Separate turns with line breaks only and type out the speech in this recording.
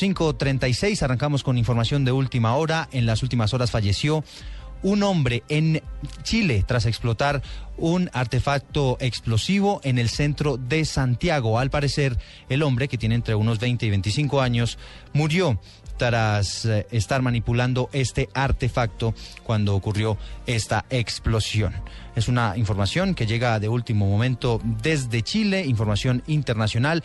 5.36, arrancamos con información de última hora. En las últimas horas falleció un hombre en Chile tras explotar un artefacto explosivo en el centro de Santiago. Al parecer, el hombre, que tiene entre unos 20 y 25 años, murió tras eh, estar manipulando este artefacto cuando ocurrió esta explosión. Es una información que llega de último momento desde Chile, información internacional.